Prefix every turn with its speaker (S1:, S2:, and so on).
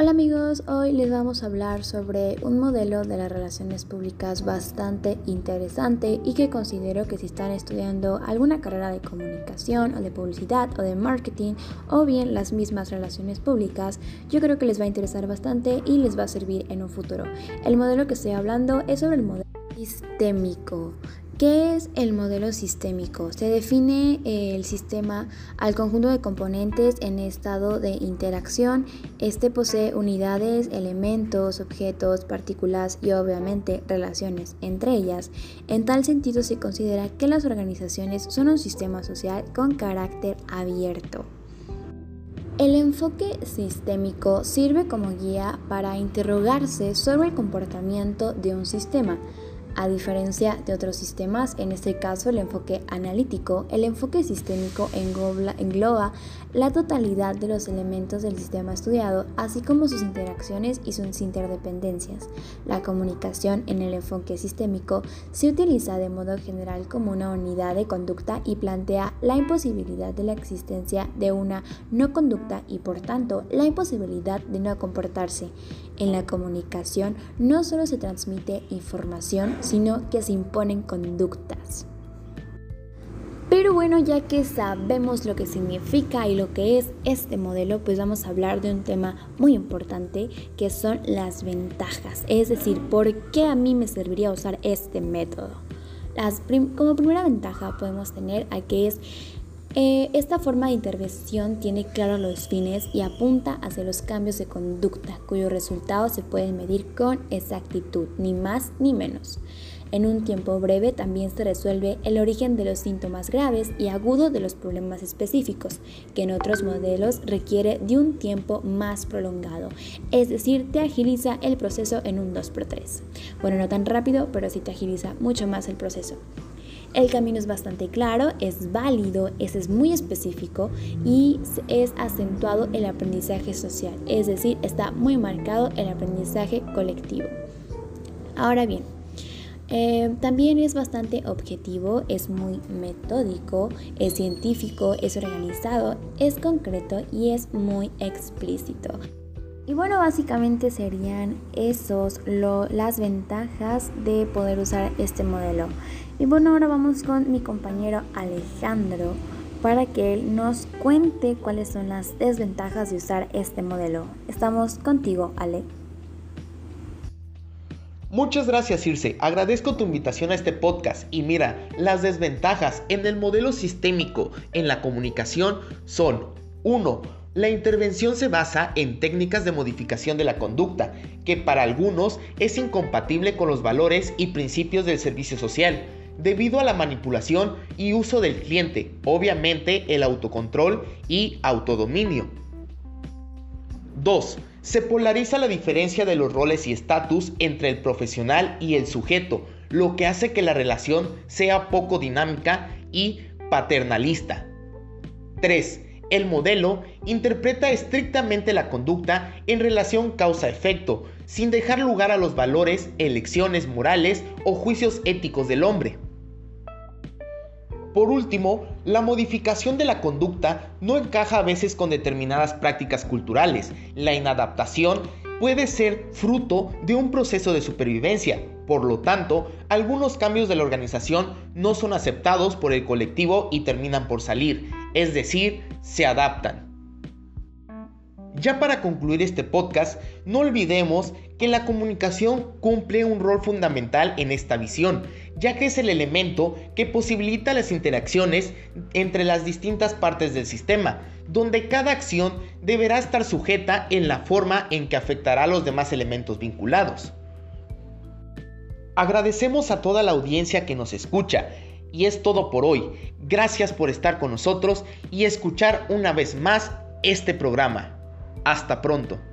S1: Hola amigos, hoy les vamos a hablar sobre un modelo de las relaciones públicas bastante interesante y que considero que si están estudiando alguna carrera de comunicación o de publicidad o de marketing o bien las mismas relaciones públicas, yo creo que les va a interesar bastante y les va a servir en un futuro. El modelo que estoy hablando es sobre el modelo sistémico. ¿Qué es el modelo sistémico? Se define el sistema al conjunto de componentes en estado de interacción. Este posee unidades, elementos, objetos, partículas y obviamente relaciones entre ellas. En tal sentido se considera que las organizaciones son un sistema social con carácter abierto. El enfoque sistémico sirve como guía para interrogarse sobre el comportamiento de un sistema a diferencia de otros sistemas, en este caso el enfoque analítico, el enfoque sistémico engloba, la totalidad de los elementos del sistema estudiado, así como sus interacciones y sus interdependencias. La comunicación en el enfoque sistémico se utiliza de modo general como una unidad de conducta y plantea la imposibilidad de la existencia de una no conducta y por tanto la imposibilidad de no comportarse. En la comunicación no solo se transmite información, sino que se imponen conductas. Pero bueno, ya que sabemos lo que significa y lo que es este modelo, pues vamos a hablar de un tema muy importante que son las ventajas. Es decir, ¿por qué a mí me serviría usar este método? como primera ventaja podemos tener a que es eh, esta forma de intervención tiene claros los fines y apunta hacia los cambios de conducta, cuyos resultados se pueden medir con exactitud, ni más ni menos. En un tiempo breve también se resuelve el origen de los síntomas graves y agudos de los problemas específicos, que en otros modelos requiere de un tiempo más prolongado, es decir, te agiliza el proceso en un 2x3. Bueno, no tan rápido, pero sí te agiliza mucho más el proceso. El camino es bastante claro, es válido, es, muy específico y es acentuado el aprendizaje social, es decir, está muy marcado el aprendizaje colectivo. Ahora bien, eh, también es bastante objetivo, es muy metódico, es científico, es organizado, es concreto y es muy explícito. Y bueno, básicamente serían esos las ventajas de poder usar este modelo. Y bueno, ahora vamos con mi compañero Alejandro para que él nos cuente cuáles son las desventajas de usar este modelo. Estamos contigo, Ale.
S2: Muchas gracias, Circe. Agradezco tu invitación a este podcast. Y mira, las desventajas en el modelo sistémico en la comunicación son 1. La intervención se basa en técnicas de modificación de la conducta, que para algunos es incompatible con los valores y principios del servicio social debido a la manipulación y uso del cliente, obviamente el autocontrol y autodominio. 2. Se polariza la diferencia de los roles y estatus entre el profesional y el sujeto, lo que hace que la relación sea poco dinámica y paternalista. 3. El modelo interpreta estrictamente la conducta en relación causa-efecto, sin dejar lugar a los valores, elecciones morales o juicios éticos del hombre. Por último, la modificación de la conducta no encaja a veces con determinadas prácticas culturales. La inadaptación puede ser fruto de un proceso de supervivencia. Por lo tanto, algunos cambios de la organización no son aceptados por el colectivo y terminan por salir, es decir, se adaptan. Ya para concluir este podcast, no olvidemos que la comunicación cumple un rol fundamental en esta visión, ya que es el elemento que posibilita las interacciones entre las distintas partes del sistema, donde cada acción deberá estar sujeta en la forma en que afectará a los demás elementos vinculados. Agradecemos a toda la audiencia que nos escucha y es todo por hoy. Gracias por estar con nosotros y escuchar una vez más este programa. Hasta pronto.